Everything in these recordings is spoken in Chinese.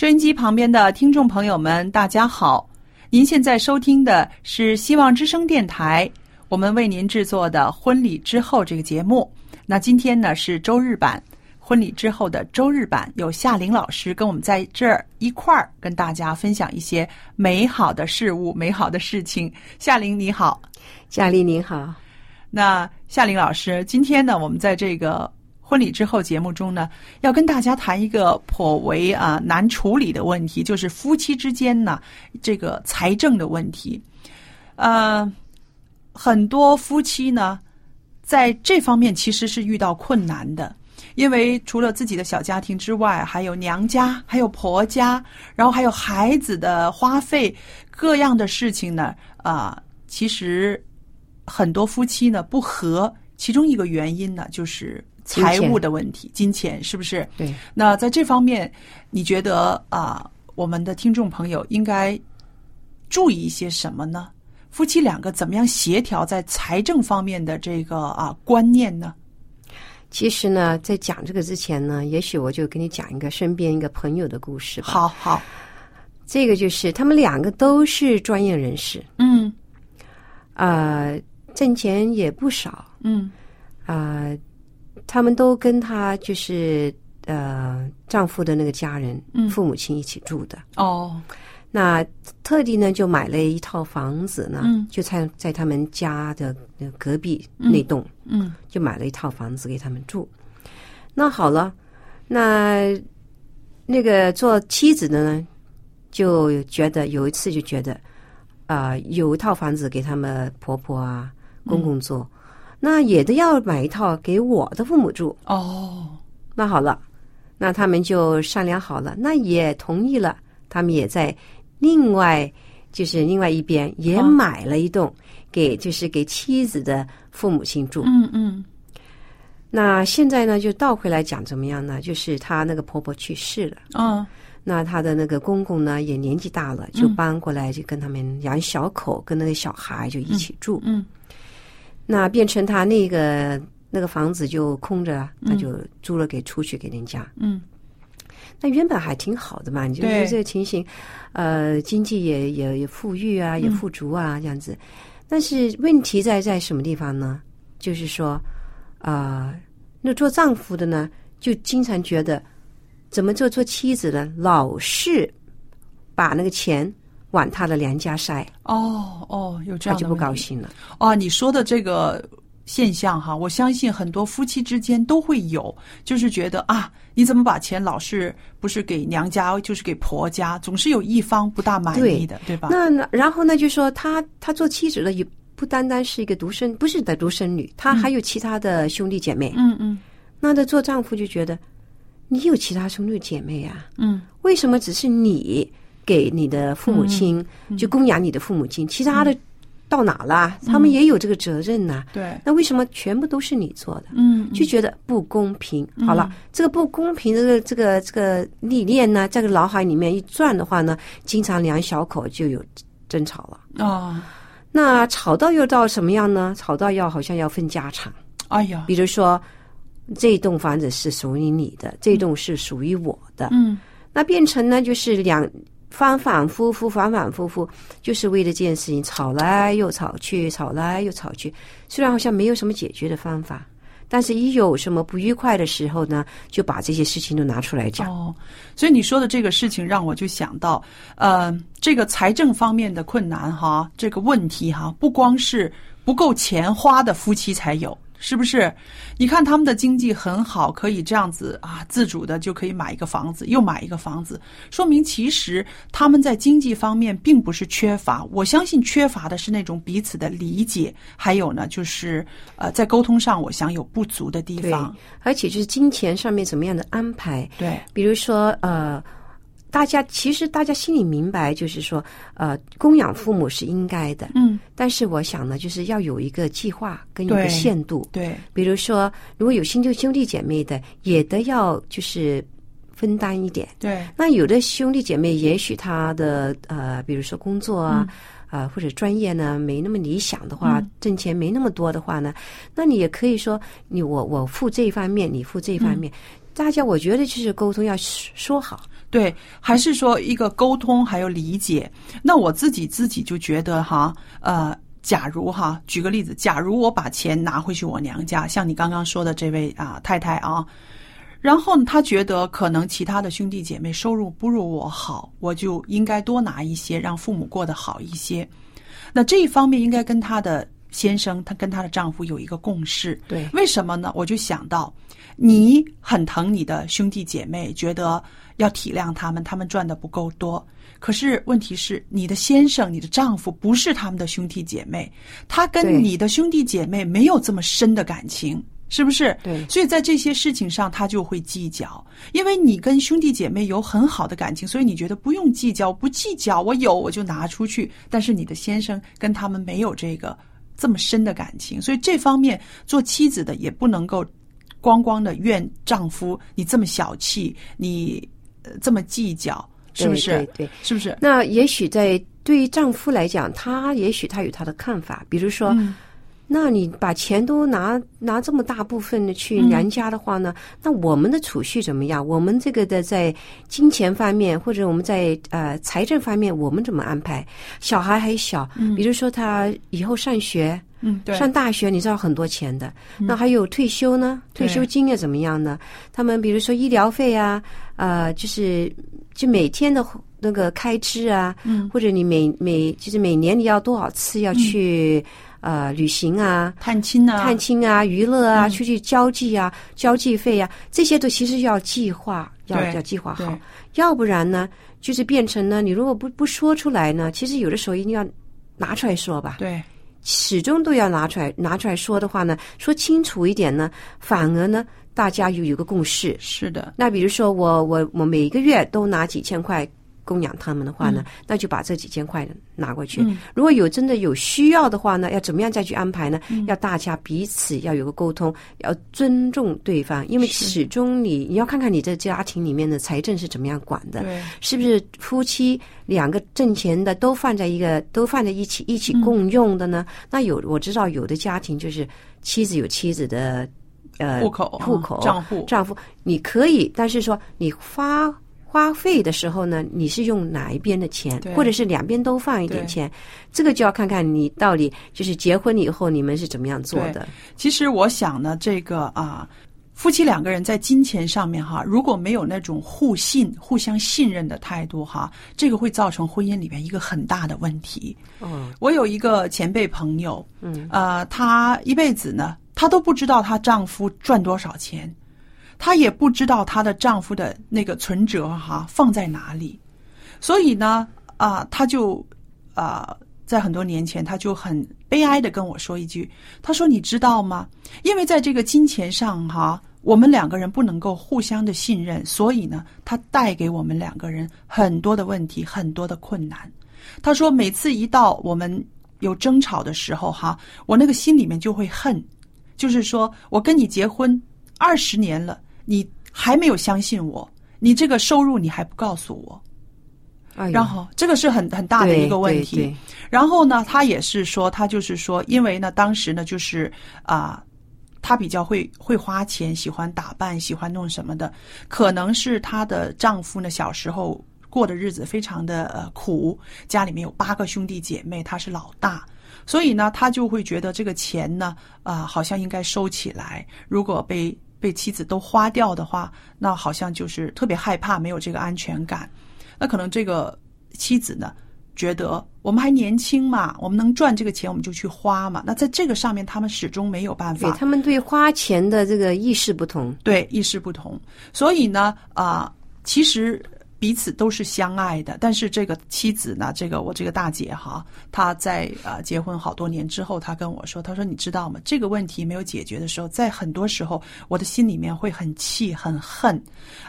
收音机旁边的听众朋友们，大家好！您现在收听的是希望之声电台，我们为您制作的《婚礼之后》这个节目。那今天呢是周日版，婚礼之后的周日版，有夏玲老师跟我们在这儿一块儿跟大家分享一些美好的事物、美好的事情。夏玲你好，夏丽您好。那夏玲老师，今天呢，我们在这个。婚礼之后节目中呢，要跟大家谈一个颇为啊难处理的问题，就是夫妻之间呢这个财政的问题。呃，很多夫妻呢在这方面其实是遇到困难的，因为除了自己的小家庭之外，还有娘家，还有婆家，然后还有孩子的花费，各样的事情呢啊，其实很多夫妻呢不和，其中一个原因呢就是。财务的问题，金钱是不是？对。那在这方面，你觉得啊，我们的听众朋友应该注意一些什么呢？夫妻两个怎么样协调在财政方面的这个啊观念呢？其实呢，在讲这个之前呢，也许我就跟你讲一个身边一个朋友的故事吧。好好，这个就是他们两个都是专业人士，嗯，啊，挣钱也不少，嗯，啊。他们都跟她就是呃丈夫的那个家人，父母亲一起住的哦。那特地呢就买了一套房子呢，就在在他们家的隔壁那栋，嗯，就买了一套房子给他们住。那好了，那那个做妻子的呢，就觉得有一次就觉得啊，有一套房子给他们婆婆啊公公做。那也得要买一套给我的父母住哦。那好了，那他们就商量好了，那也同意了。他们也在另外就是另外一边也买了一栋给就是给妻子的父母亲住。嗯嗯。那现在呢，就倒回来讲怎么样呢？就是他那个婆婆去世了。嗯。那他的那个公公呢也年纪大了，就搬过来就跟他们养小口，跟那个小孩就一起住。嗯。那变成他那个那个房子就空着，他就租了给出去给人家。嗯，那原本还挺好的嘛，你就觉得这个情形，呃，经济也也也富裕啊，也富足啊，这样子。但是问题在在什么地方呢？就是说，啊，那做丈夫的呢，就经常觉得，怎么做做妻子呢，老是把那个钱。往他的娘家塞哦哦，有这样他就不高兴了哦。你说的这个现象哈，我相信很多夫妻之间都会有，就是觉得啊，你怎么把钱老是不是给娘家就是给婆家，总是有一方不大满意的，对吧？那然后呢，就说他他做妻子的也不单单是一个独生，不是的独生女，他还有其他的兄弟姐妹。嗯嗯，那他做丈夫就觉得你有其他兄弟姐妹啊？嗯，为什么只是你？给你的父母亲就供养你的父母亲，其他的到哪了？他们也有这个责任呐。对，那为什么全部都是你做的？嗯，就觉得不公平。好了，这个不公平的这个这个理念呢，在个脑海里面一转的话呢，经常两小口就有争吵了啊。那吵到又到什么样呢？吵到要好像要分家产。哎呀，比如说这栋房子是属于你的，这栋是属于我的。嗯，那变成呢，就是两反反复复，反反复复，就是为了这件事情吵来又吵去，吵来又吵去。虽然好像没有什么解决的方法，但是一有什么不愉快的时候呢，就把这些事情都拿出来讲。哦，所以你说的这个事情让我就想到，呃，这个财政方面的困难哈，这个问题哈，不光是不够钱花的夫妻才有。是不是？你看他们的经济很好，可以这样子啊，自主的就可以买一个房子，又买一个房子，说明其实他们在经济方面并不是缺乏。我相信缺乏的是那种彼此的理解，还有呢，就是呃，在沟通上，我想有不足的地方。而且就是金钱上面怎么样的安排？对，比如说呃。大家其实大家心里明白，就是说，呃，供养父母是应该的，嗯。但是我想呢，就是要有一个计划跟一个限度，对。比如说，如果有新旧兄弟姐妹的，也得要就是分担一点，对。那有的兄弟姐妹，也许他的呃，比如说工作啊，啊或者专业呢没那么理想的话，挣钱没那么多的话呢，那你也可以说，你我我付这一方面，你付这一方面，大家我觉得就是沟通要说好。对，还是说一个沟通还有理解。那我自己自己就觉得哈，呃，假如哈，举个例子，假如我把钱拿回去我娘家，像你刚刚说的这位啊太太啊，然后呢，他觉得可能其他的兄弟姐妹收入不如我好，我就应该多拿一些，让父母过得好一些。那这一方面应该跟她的先生，她跟她的丈夫有一个共识。对，为什么呢？我就想到，你很疼你的兄弟姐妹，觉得。要体谅他们，他们赚的不够多。可是问题是，你的先生、你的丈夫不是他们的兄弟姐妹，他跟你的兄弟姐妹没有这么深的感情，是不是？对。所以在这些事情上，他就会计较。因为你跟兄弟姐妹有很好的感情，所以你觉得不用计较，不计较，我有我就拿出去。但是你的先生跟他们没有这个这么深的感情，所以这方面做妻子的也不能够光光的怨丈夫，你这么小气，你。这么计较，是不是？对，是不是？那也许在对于丈夫来讲，他也许他有他的看法。比如说，那你把钱都拿拿这么大部分的去娘家的话呢？那我们的储蓄怎么样？我们这个的在金钱方面，或者我们在呃财政方面，我们怎么安排？小孩还小，比如说他以后上学。嗯，对，上大学你知道很多钱的，那还有退休呢？退休金又怎么样呢？他们比如说医疗费啊，呃，就是就每天的那个开支啊，嗯，或者你每每就是每年你要多少次要去呃旅行啊、探亲啊、探亲啊、娱乐啊、出去交际啊、交际费啊，这些都其实要计划，要要计划好，要不然呢，就是变成呢，你如果不不说出来呢，其实有的时候一定要拿出来说吧，对。始终都要拿出来拿出来说的话呢，说清楚一点呢，反而呢，大家有有个共识。是的。那比如说我我我每个月都拿几千块。供养他们的话呢，那就把这几千块拿过去。如果有真的有需要的话呢，要怎么样再去安排呢？要大家彼此要有个沟通，要尊重对方，因为始终你你要看看你这家庭里面的财政是怎么样管的，是不是夫妻两个挣钱的都放在一个都放在一起一起共用的呢？那有我知道有的家庭就是妻子有妻子的呃户口户口账户账户，你可以，但是说你发。花费的时候呢，你是用哪一边的钱，或者是两边都放一点钱？这个就要看看你到底就是结婚以后你们是怎么样做的。其实我想呢，这个啊，夫妻两个人在金钱上面哈，如果没有那种互信、互相信任的态度哈，这个会造成婚姻里面一个很大的问题。嗯，我有一个前辈朋友，嗯，呃，她一辈子呢，她都不知道她丈夫赚多少钱。她也不知道她的丈夫的那个存折哈放在哪里，所以呢啊，她就啊，在很多年前，她就很悲哀的跟我说一句：“她说你知道吗？因为在这个金钱上哈，我们两个人不能够互相的信任，所以呢，他带给我们两个人很多的问题，很多的困难。”她说每次一到我们有争吵的时候哈，我那个心里面就会恨，就是说我跟你结婚二十年了，你还没有相信我，你这个收入你还不告诉我。然后这个是很很大的一个问题。然后呢，他也是说，他就是说，因为呢，当时呢，就是啊，他比较会会花钱，喜欢打扮，喜欢弄什么的。可能是她的丈夫呢，小时候过的日子非常的呃苦，家里面有八个兄弟姐妹，他是老大，所以呢，他就会觉得这个钱呢，啊，好像应该收起来。如果被被妻子都花掉的话，那好像就是特别害怕，没有这个安全感。那可能这个妻子呢，觉得我们还年轻嘛，我们能赚这个钱，我们就去花嘛。那在这个上面，他们始终没有办法。他们对花钱的这个意识不同，对意识不同。所以呢，啊，其实。彼此都是相爱的，但是这个妻子呢，这个我这个大姐哈，她在呃结婚好多年之后，她跟我说，她说你知道吗？这个问题没有解决的时候，在很多时候，我的心里面会很气很恨，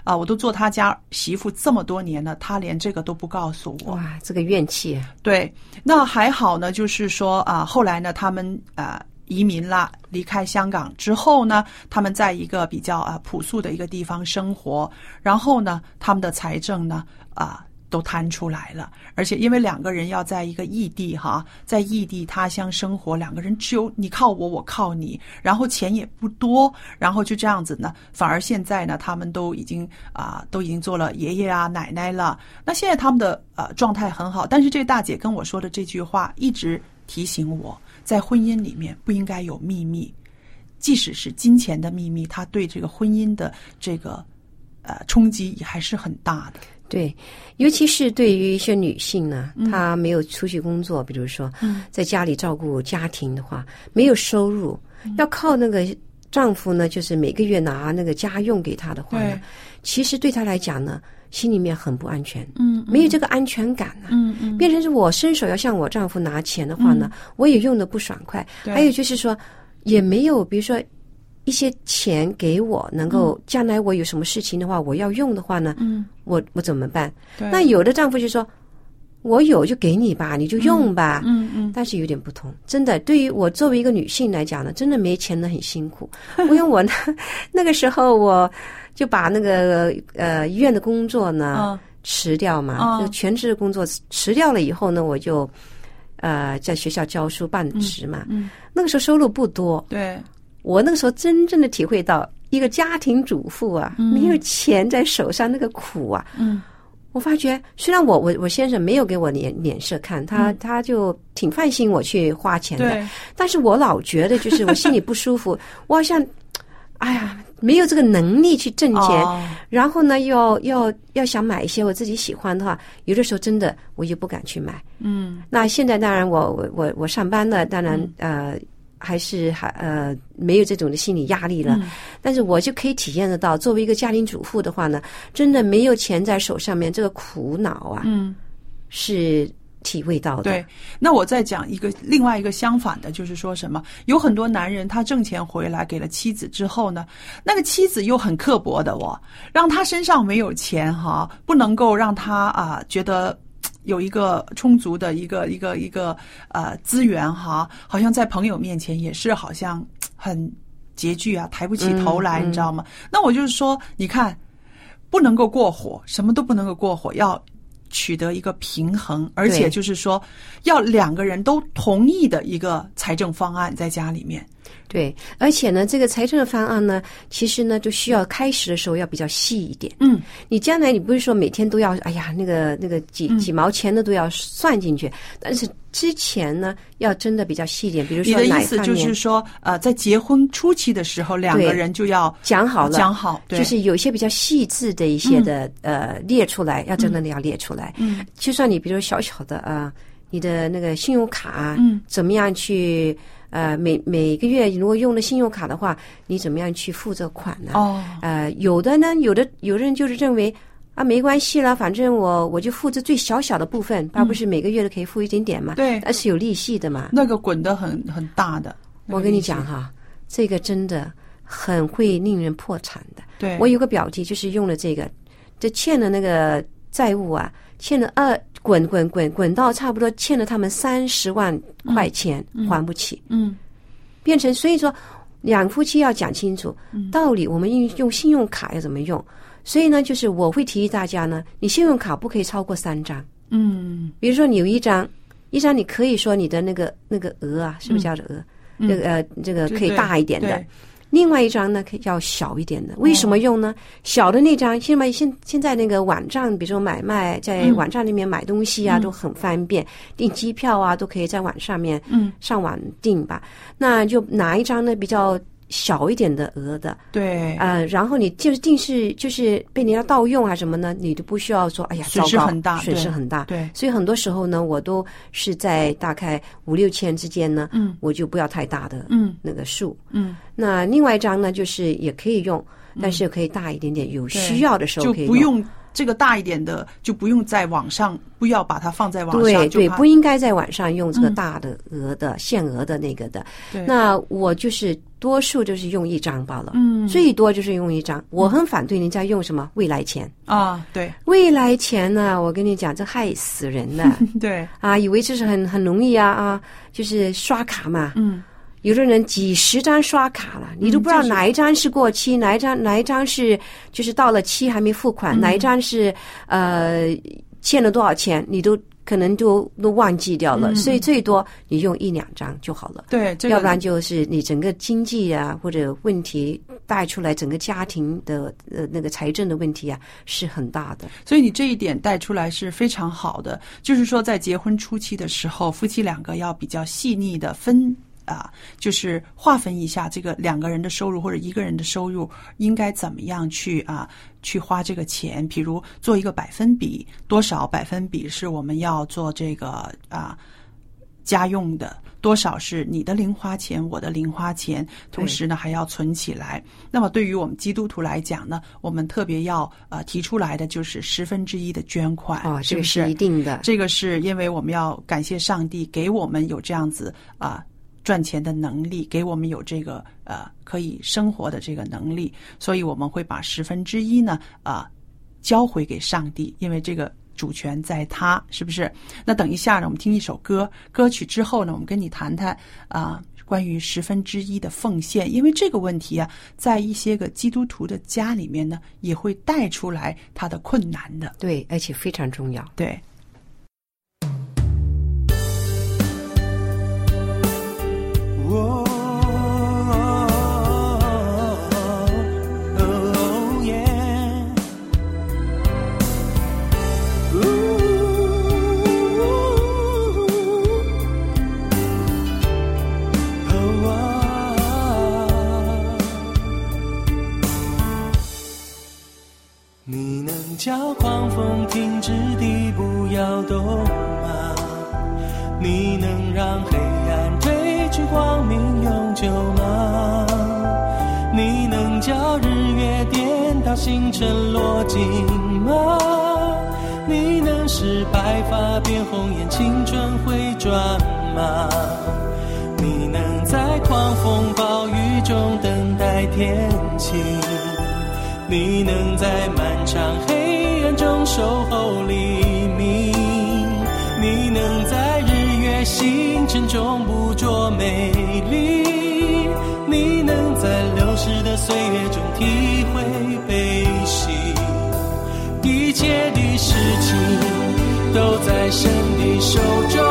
啊，我都做他家媳妇这么多年了，他连这个都不告诉我，哇，这个怨气。啊对，那还好呢，就是说啊，后来呢，他们啊。移民了，离开香港之后呢，他们在一个比较啊朴素的一个地方生活，然后呢，他们的财政呢啊都摊出来了，而且因为两个人要在一个异地哈，在异地他乡生活，两个人只有你靠我，我靠你，然后钱也不多，然后就这样子呢，反而现在呢，他们都已经啊都已经做了爷爷啊奶奶了，那现在他们的呃状态很好，但是这大姐跟我说的这句话一直提醒我。在婚姻里面不应该有秘密，即使是金钱的秘密，他对这个婚姻的这个呃冲击也还是很大的。对，尤其是对于一些女性呢，她没有出去工作，比如说在家里照顾家庭的话，没有收入，要靠那个丈夫呢，就是每个月拿那个家用给她的话呢，其实对她来讲呢。心里面很不安全，嗯，没有这个安全感呢，嗯嗯，变成是我伸手要向我丈夫拿钱的话呢，我也用的不爽快。还有就是说，也没有比如说一些钱给我，能够将来我有什么事情的话，我要用的话呢，嗯，我我怎么办？那有的丈夫就说，我有就给你吧，你就用吧，嗯嗯，但是有点不同，真的，对于我作为一个女性来讲呢，真的没钱的很辛苦，因为我呢 那个时候我。就把那个呃医院的工作呢辞掉嘛，就全职的工作辞掉了以后呢，我就呃在学校教书半职嘛。那个时候收入不多，对。我那个时候真正的体会到一个家庭主妇啊，没有钱在手上那个苦啊。嗯，我发觉虽然我我我先生没有给我脸脸色看，他他就挺放心我去花钱的，但是我老觉得就是我心里不舒服，我好像哎呀。没有这个能力去挣钱，然后呢，要要要想买一些我自己喜欢的话，有的时候真的我就不敢去买。嗯，那现在当然我我我我上班了，当然呃还是还呃没有这种的心理压力了，但是我就可以体验得到，作为一个家庭主妇的话呢，真的没有钱在手上面，这个苦恼啊，嗯，是。体味到的。对，那我再讲一个另外一个相反的，就是说什么？有很多男人他挣钱回来给了妻子之后呢，那个妻子又很刻薄的哦，让他身上没有钱哈，不能够让他啊觉得有一个充足的一个一个一个呃资源哈，好像在朋友面前也是好像很拮据啊，抬不起头来，你知道吗？那我就是说，你看，不能够过火，什么都不能够过火，要。取得一个平衡，而且就是说，要两个人都同意的一个财政方案在家里面。对，而且呢，这个财政的方案呢，其实呢，就需要开始的时候要比较细一点。嗯，你将来你不是说每天都要，哎呀，那个那个几几毛钱的都要算进去，但是之前呢，要真的比较细一点。比如说，你的意思就是说，呃，在结婚初期的时候，两个人就要讲好了，讲好，就是有些比较细致的一些的呃列出来，要真的要列出来。嗯，就算你比如小小的啊，你的那个信用卡，嗯，怎么样去？呃，每每个月如果用了信用卡的话，你怎么样去付这款呢？哦，呃，有的呢，有的有的人就是认为啊，没关系了，反正我我就付这最小小的部分，而不是每个月都可以付一点点嘛。对，而是有利息的嘛。那个滚得很很大的。我跟你讲哈，这个真的很会令人破产的。对，我有个表弟就是用了这个，这欠的那个债务啊，欠了二滚滚滚滚到差不多欠了他们三十万块钱还不起，嗯变成所以说两夫妻要讲清楚嗯道理，我们用用信用卡要怎么用。所以呢，就是我会提议大家呢，你信用卡不可以超过三张。嗯比如说你有一张，一张你可以说你的那个那个额啊，是不是叫做额？嗯这个呃，这个可以大一点的对。另外一张呢，可以要小一点的。为什么用呢？小的那张，现在现现在那个网站，比如说买卖，在嗯网站里面买东西啊，嗯都很方便，订机票啊，都可以在网上面嗯，上网订吧。那就拿一张呢比较小一点的额的，对，呃，然后你就是定是就是被人家盗用啊什么呢，你都不需要说，哎呀，损失很大损失很大。对，所以很多时候呢，我都是在大概五六千之间呢，嗯。我就不要太大的嗯。那个数。嗯，那另外一张呢，就是也可以用，但是可以大一点点，有需要的时候就可以不用这个大一点的，就不用在网上，不要把它放在网上，对对，不应该在网上用这个嗯大的额的、限额的那个的。对那我就是多数就是用一张罢了，嗯最多就是用一张。我很反对人家用什么未来钱，啊，对未来钱呢，我跟你讲，这害死人的 对，啊！以为这是很很容易啊啊，就是刷卡嘛。嗯有的人几十张刷卡了，你都不知道哪一张是过期，哪一张哪一张是就是到了期还没付款，嗯哪一张是呃欠了多少钱，你都可能都都忘记掉了。嗯所以最多你用一两张就好了。对，这个要不然就是你整个经济啊或者问题带出来，整个家庭的呃那个财政的问题啊是很大的。所以你这一点带出来是非常好的，就是说在结婚初期的时候，夫妻两个要比较细腻的分。啊，就是划分一下这个两个人的收入或者一个人的收入应该怎么样去啊去花这个钱，比如做一个百分比，多少百分比是我们要做这个啊家用的，多少是你的零花钱，我的零花钱，同时呢还要存起来。那么对于我们基督徒来讲呢，我们特别要呃提出来的就是十分之一的捐款，哦，这个是不是是一定的。这个是因为我们要感谢上帝给我们有这样子啊、赚钱的能力，给我们有这个呃可以生活的这个能力，所以我们会把十分之一呢啊、交回给上帝，因为这个主权在他，是不是？那等一下呢，我们听一首歌，歌曲之后呢，我们跟你谈谈啊。关于十分之一的奉献，因为这个问题啊，在一些个基督徒的家里面呢，也会带出来他的困难的。对，而且非常重要。对，哦，哦耶，呜，哦你能叫狂风停止地不要动吗？你能让黑光明永久吗？你能叫日月颠倒星辰落尽吗？你能使白发变红颜青春回转吗？你能在狂风暴雨中等待天晴？你能在漫长黑暗中守候黎明日月星辰中捕捉美丽？你能在流逝的岁月中体会悲喜？一切的事情都在神的手中，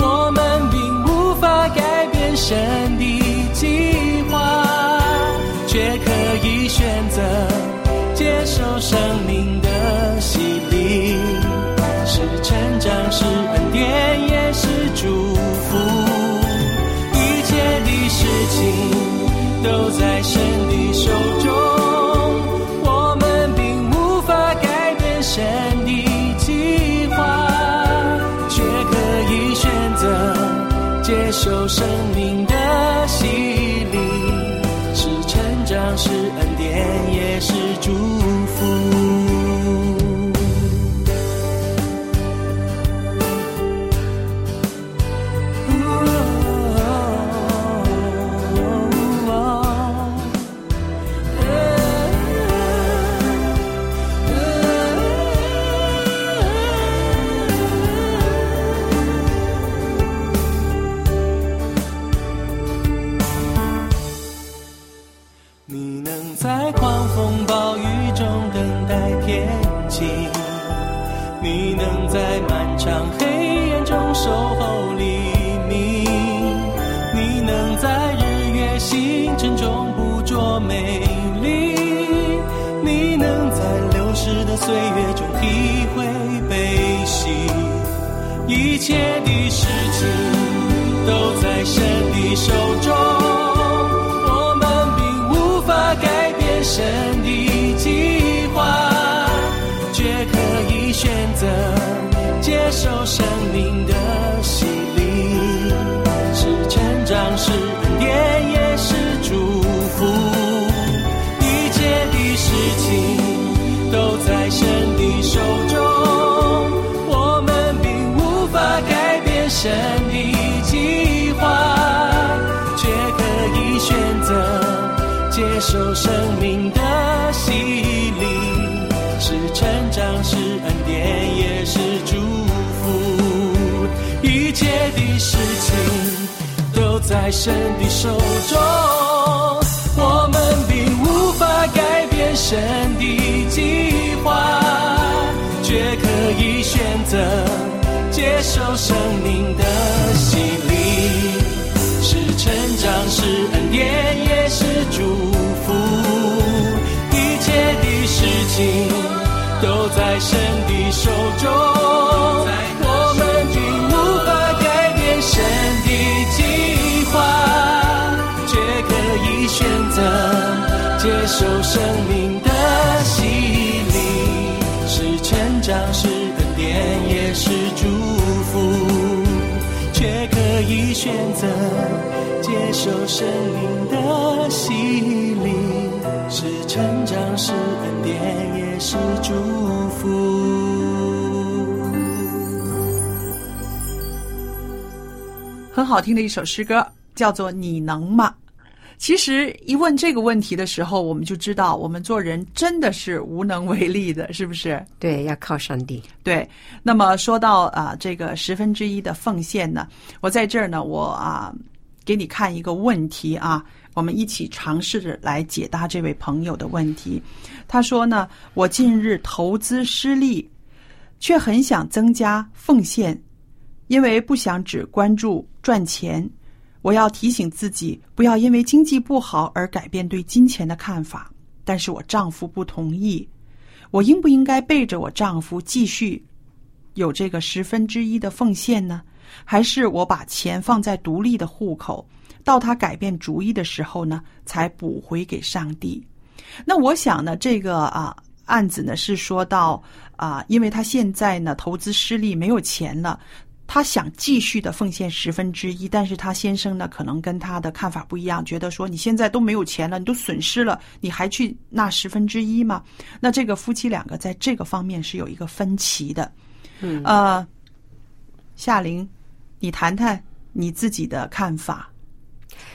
我们并无法改变神的计划，却可以选择接受生命的洗礼，是成长，是恩典，都在神的手中，我们并无法改变神的计划，却可以选择接受生命的洗礼，是成长，是恩典，也是祝福。事情都在神的手中，我们并无法改变神的计划，却可以选择接受生命的洗礼。是成长，是恩典，也是祝福。一切的事情都在神的手中，神的计划，却可以选择接受生命的洗礼。是成长，是恩典，也是祝福。一切的事情都在神的手中，受生命的洗礼。是成长，是恩典，也是祝福，却可以选择接受生命的洗礼。是成长，是恩典，也是祝福。很好听的一首诗歌，叫做《你能吗》。其实一问这个问题的时候，我们就知道我们做人真的是无能为力的，是不是？对，要靠上帝。对。那么说到啊，这个十分之一的奉献呢，我在这儿呢，我啊给你看一个问题啊，我们一起尝试着来解答这位朋友的问题。他说呢，我近日投资失利，却很想增加奉献，因为不想只关注赚钱。我要提醒自己，不要因为经济不好而改变对金钱的看法。但是我丈夫不同意，我应不应该背着我丈夫继续有这个十分之一的奉献呢？还是我把钱放在独立的户口，到他改变主意的时候呢，才补回给上帝？那我想呢，这个啊案子呢是说到啊，因为他现在呢投资失利，没有钱了。他想继续的奉献十分之一，但是他先生呢，可能跟他的看法不一样，觉得说你现在都没有钱了，你都损失了，你还去纳十分之一吗？那这个夫妻两个在这个方面是有一个分歧的。嗯，呃，夏玲，你谈谈你自己的看法。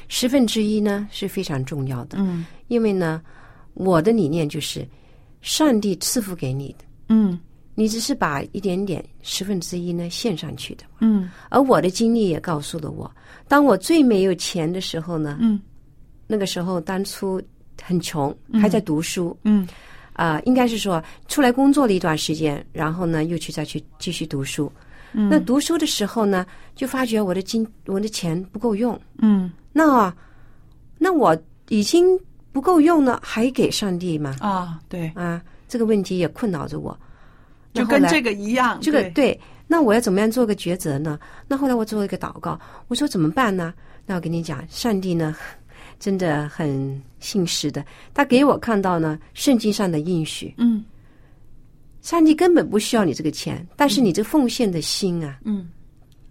十分之一呢是非常重要的，嗯因为呢，我的理念就是，上帝赐福给你的，嗯你只是把一点点十分之一呢献上去的。嗯而我的经历也告诉了我，当我最没有钱的时候呢，嗯那个时候当初很穷，还在读书，嗯啊、应该是说出来工作了一段时间，然后呢又去再去继续读书。嗯那读书的时候呢，就发觉我的金我的钱不够用，嗯那那我已经不够用了，还给上帝吗？啊，对，啊，这个问题也困扰着我。就跟这个一样，这个对对，那我要怎么样做个抉择呢？那后来我做了一个祷告，我说怎么办呢？那我跟你讲，上帝呢，真的很信实的，他给我看到呢圣经上的应许，嗯上帝根本不需要你这个钱，但是你这奉献的心啊，嗯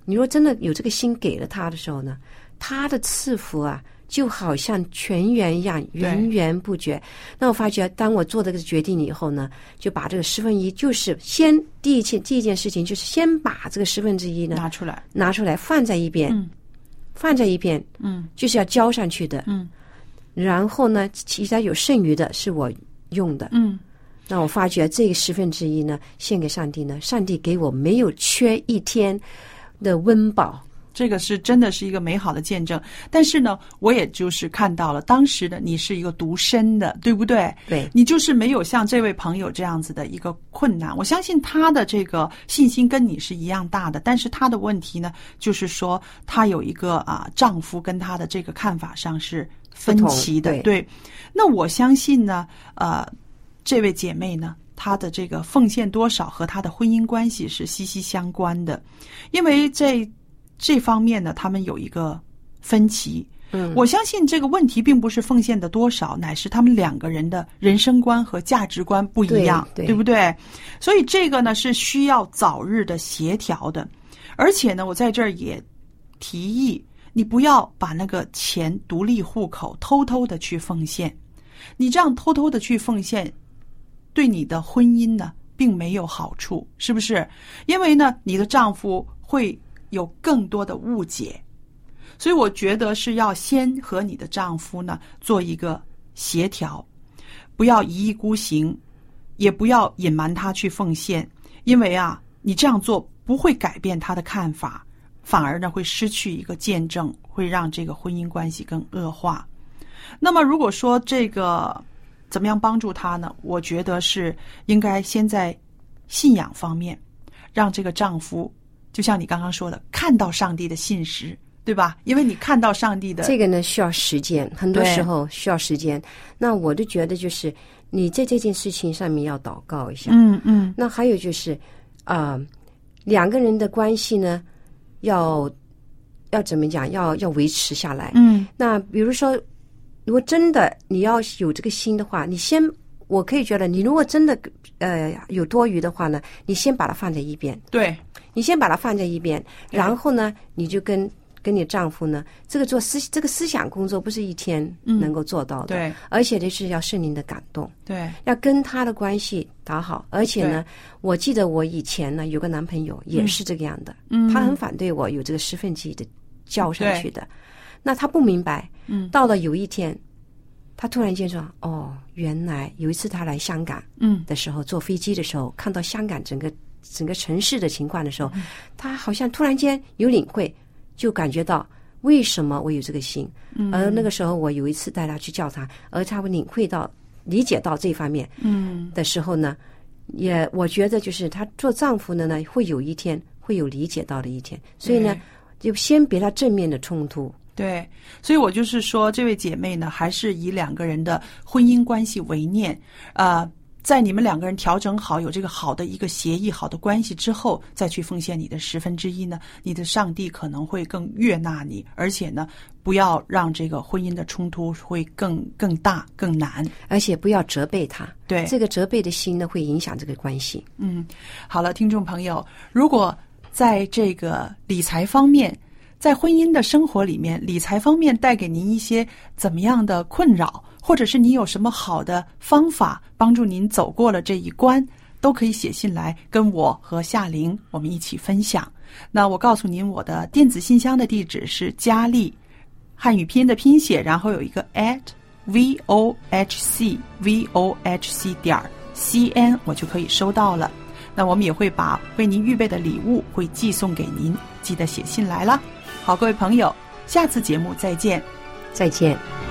你若真的有这个心给了他的时候呢，他的赐福啊，就好像泉源一样源源不绝。那我发觉，当我做这个决定以后呢，就把这个十分一，就是先第一件第一件事情，就是先把这个十分之一呢拿出来，拿出来放在一边，嗯放在一边，嗯就是要交上去的。嗯然后呢，其他有剩余的是我用的。嗯那我发觉这个十分之一呢，献给上帝呢，上帝给我没有缺一天的温饱，这个是真的是一个美好的见证。但是呢，我也就是看到了当时的你是一个独身的，对不对？对你就是没有像这位朋友这样子的一个困难。我相信他的这个信心跟你是一样大的，但是他的问题呢，就是说他有一个啊丈夫跟他的这个看法上是分歧的。对那我相信呢，呃，这位姐妹呢，她的这个奉献多少和她的婚姻关系是息息相关的，因为这这方面呢，他们有一个分歧。嗯我相信这个问题并不是奉献的多少，乃是他们两个人的人生观和价值观不一样，对对不对？所以这个呢是需要早日的协调的，而且呢，我在这儿也提议你不要把那个钱独立户口偷偷的去奉献，你这样偷偷的去奉献，对你的婚姻呢并没有好处，是不是？因为呢，你的丈夫会有更多的误解。所以我觉得是要先和你的丈夫呢做一个协调，不要一意孤行，也不要隐瞒他去奉献，因为啊，你这样做不会改变他的看法，反而呢会失去一个见证，会让这个婚姻关系更恶化。那么如果说这个怎么样帮助他呢？我觉得是应该先在信仰方面，让这个丈夫，就像你刚刚说的，看到上帝的信实。对吧？因为你看到上帝的这个呢需要时间，很多时候需要时间。那我就觉得就是你在这件事情上面要祷告一下。嗯嗯那还有就是啊、两个人的关系呢，要要怎么讲？要要维持下来。嗯那比如说，如果真的你要有这个心的话，你先，我可以觉得你如果真的呃有多余的话呢，你先把它放在一边，对。你先把它放在一边，然后呢，你就跟跟你丈夫呢，这个做思这个思想工作不是一天嗯。能够做到的，对。而且这是要圣灵的感动，对。要跟他的关系打好，而且呢，我记得我以前呢有个男朋友也是这个样的，嗯。他很反对我有这个十分之一的交上去的，那他不明白，嗯。到了有一天，他突然间说：“哦，原来有一次他来香港嗯。的时候，坐飞机的时候，看到香港整个整个城市的情况的时嗯。候，他好像突然间有领会，就感觉到为什么我有这个心。嗯。而那个时候，我有一次带他去教堂，而他会领会到、理解到这方面嗯。的时候呢，也我觉得就是他做丈夫的呢，会有一天会有理解到的一天，所以呢，就先别他正面的冲突。对，所以我就是说，这位姐妹呢，还是以两个人的婚姻关系为念，呃，在你们两个人调整好，有这个好的一个协议、好的关系之后，再去奉献你的十分之一呢，你的上帝可能会更悦纳你，而且呢，不要让这个婚姻的冲突会更更大、更难。而且不要责备他，对，这个责备的心呢，会影响这个关系。嗯，好了，听众朋友，如果在这个理财方面，在婚姻的生活里面，理财方面带给您一些怎么样的困扰，或者是你有什么好的方法帮助您走过了这一关，都可以写信来跟我和夏玲我们一起分享。那我告诉您，我的电子信箱的地址是佳丽，汉语拼音的拼写，然后有一个 at v o h c v o h c 点儿 c n，我就可以收到了。那我们也会把为您预备的礼物会寄送给您，记得写信来啦。好，各位朋友，下次节目再见。再见。